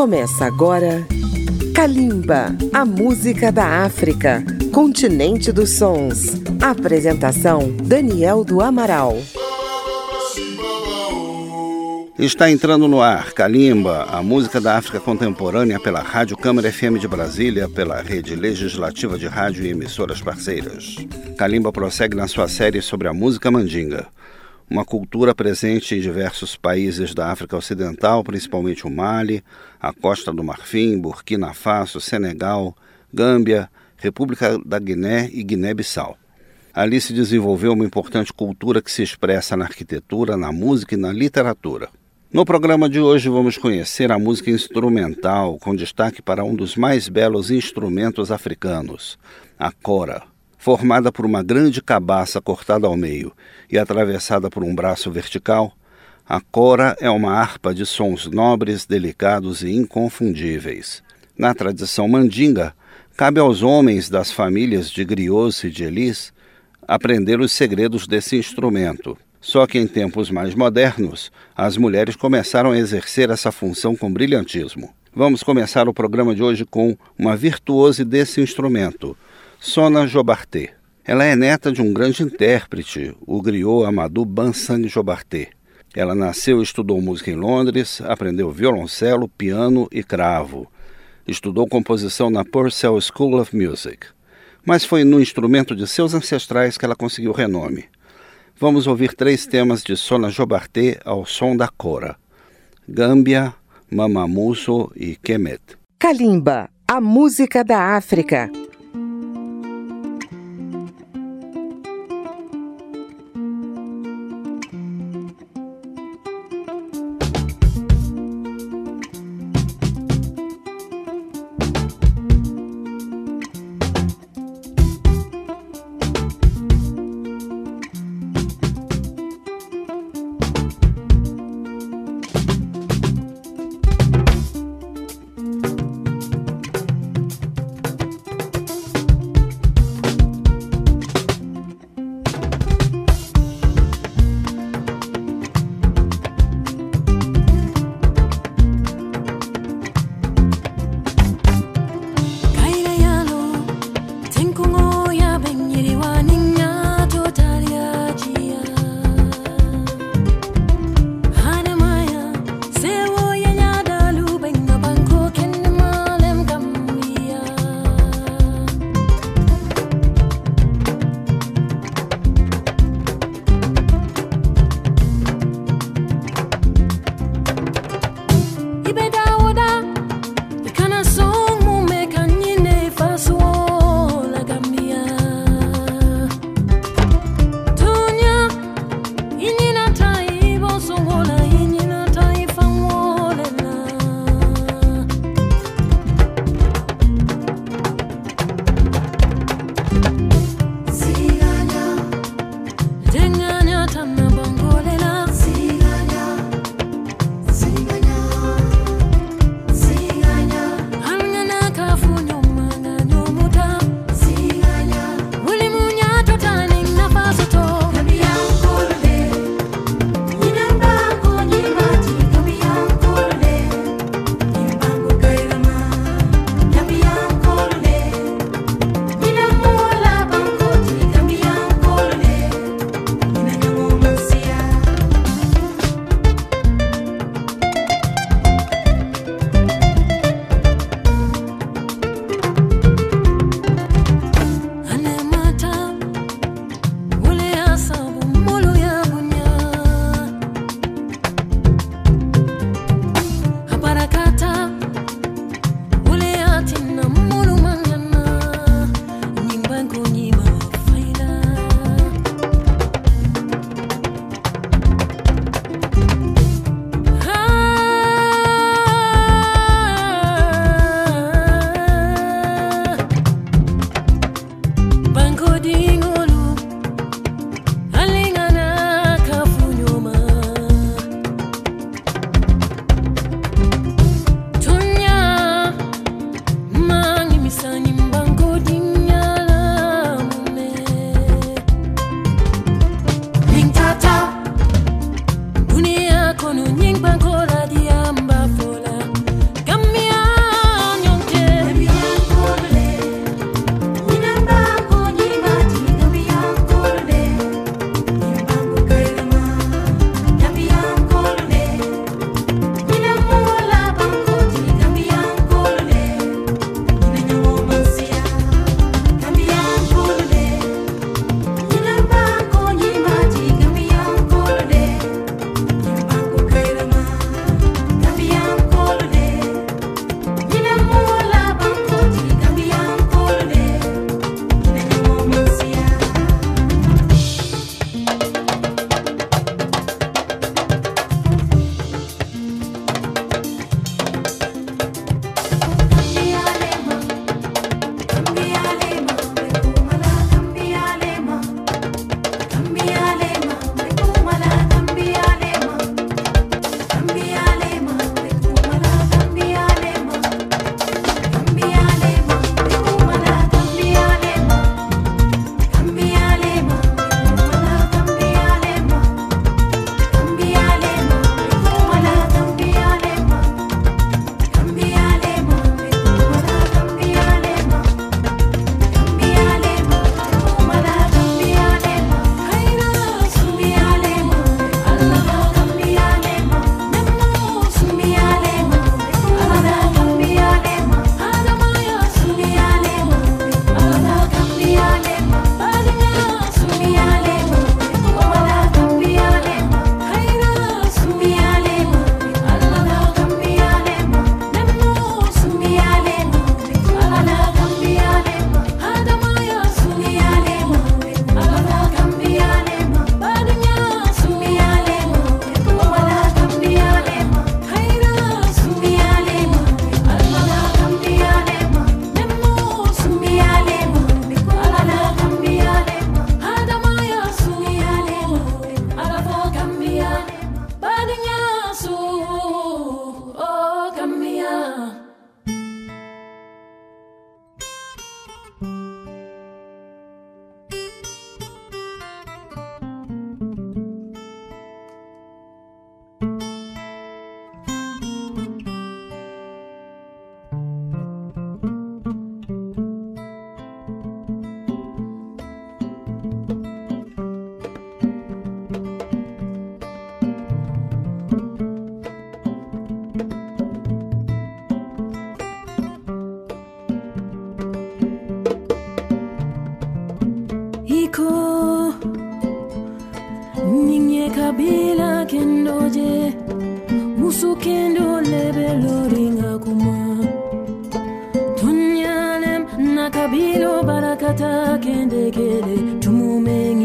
Começa agora Kalimba, a música da África, continente dos sons. Apresentação Daniel do Amaral. Está entrando no ar Kalimba, a música da África contemporânea pela Rádio Câmara FM de Brasília, pela rede legislativa de rádio e emissoras parceiras. Kalimba prossegue na sua série sobre a música mandinga uma cultura presente em diversos países da África Ocidental, principalmente o Mali, a Costa do Marfim, Burkina Faso, Senegal, Gâmbia, República da Guiné e Guiné-Bissau. Ali se desenvolveu uma importante cultura que se expressa na arquitetura, na música e na literatura. No programa de hoje vamos conhecer a música instrumental, com destaque para um dos mais belos instrumentos africanos, a cora formada por uma grande cabaça cortada ao meio e atravessada por um braço vertical, a cora é uma harpa de sons nobres, delicados e inconfundíveis. Na tradição mandinga, cabe aos homens das famílias de griots e de elis aprender os segredos desse instrumento. Só que em tempos mais modernos, as mulheres começaram a exercer essa função com brilhantismo. Vamos começar o programa de hoje com uma virtuose desse instrumento, Sona Jobarté. Ela é neta de um grande intérprete, o griot Amadou Bansang Jobarté. Ela nasceu e estudou música em Londres, aprendeu violoncelo, piano e cravo. Estudou composição na Purcell School of Music. Mas foi no instrumento de seus ancestrais que ela conseguiu renome. Vamos ouvir três temas de Sona Jobarté ao som da cora: Gâmbia, Mamamuso e Kemet. Kalimba, a música da África. you Jesús. te musukendo lebeloringa kuma tonyalem nakabilo barakata kendekele tumumenga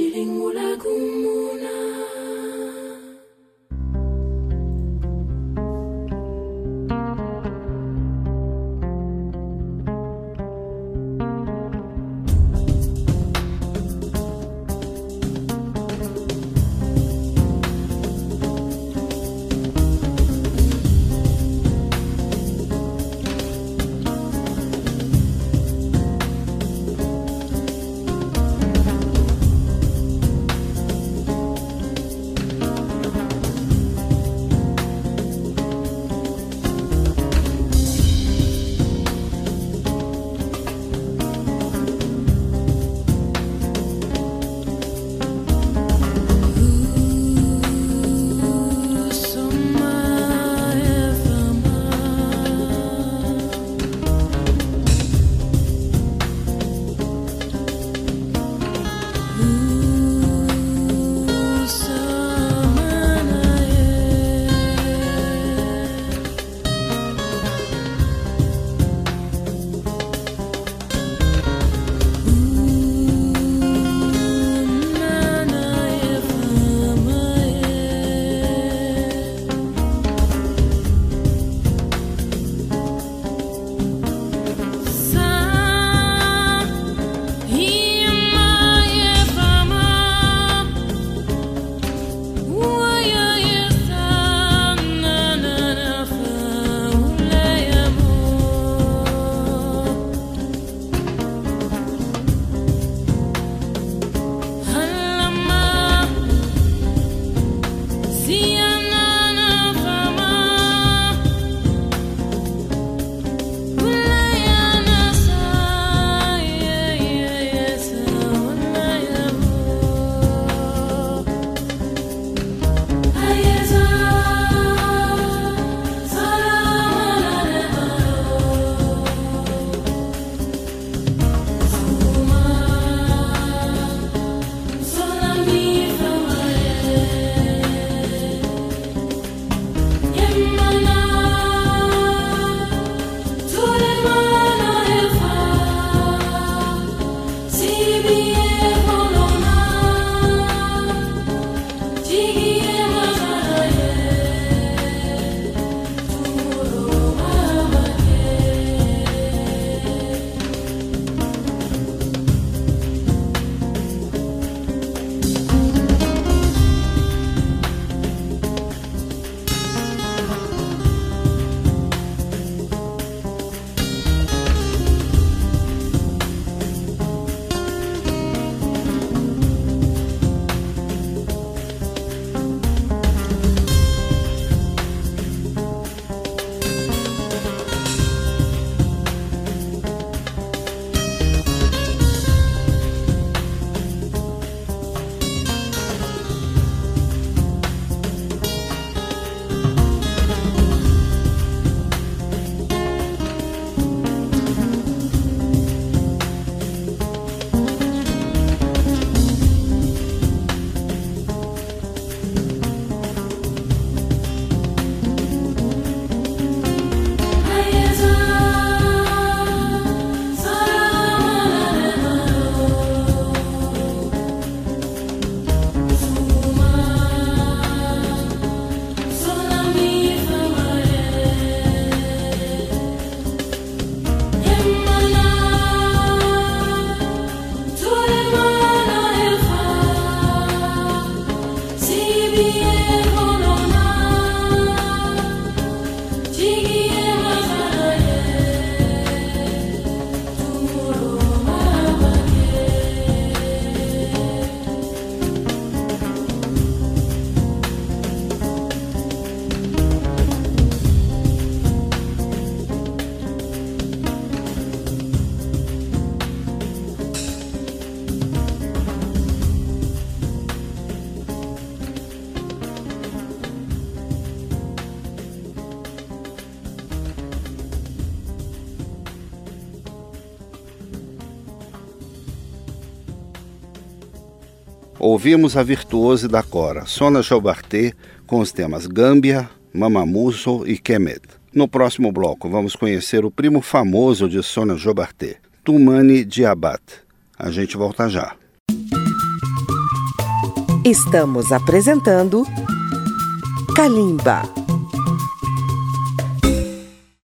تهملكم Jesus. Ouvimos a virtuose da Cora, Sona Jobarté, com os temas Gâmbia, Mamamuso e Kemet. No próximo bloco, vamos conhecer o primo famoso de Sona Jobarté, Tumani Diabat. A gente volta já. Estamos apresentando Kalimba.